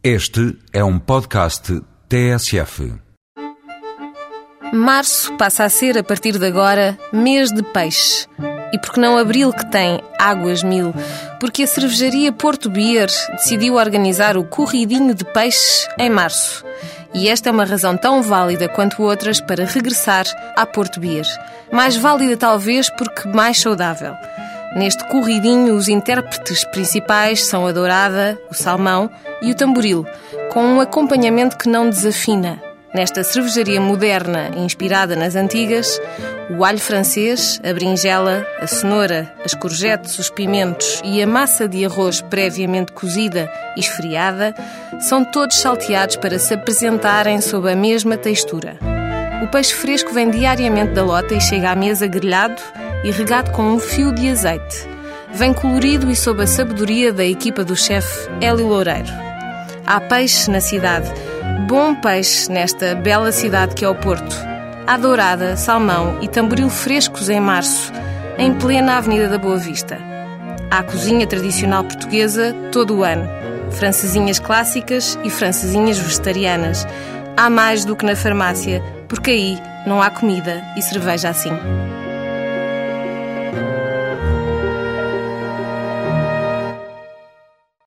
Este é um podcast TSF. Março passa a ser, a partir de agora, mês de peixe. E porque não abril que tem águas mil? Porque a cervejaria Porto Beer decidiu organizar o corridinho de peixes em março. E esta é uma razão tão válida quanto outras para regressar à Porto Beer. Mais válida talvez porque mais saudável. Neste corridinho, os intérpretes principais são a dourada, o salmão e o tamboril, com um acompanhamento que não desafina. Nesta cervejaria moderna, inspirada nas antigas, o alho francês, a berinjela, a cenoura, as courgettes, os pimentos e a massa de arroz previamente cozida e esfriada são todos salteados para se apresentarem sob a mesma textura. O peixe fresco vem diariamente da lota e chega à mesa grelhado e regado com um fio de azeite. Vem colorido e sob a sabedoria da equipa do chefe Hélio Loureiro. Há peixe na cidade, bom peixe nesta bela cidade que é o Porto. Há dourada, salmão e tamboril frescos em março, em plena Avenida da Boa Vista. Há cozinha tradicional portuguesa todo o ano, francesinhas clássicas e francesinhas vegetarianas. Há mais do que na farmácia, porque aí não há comida e cerveja assim.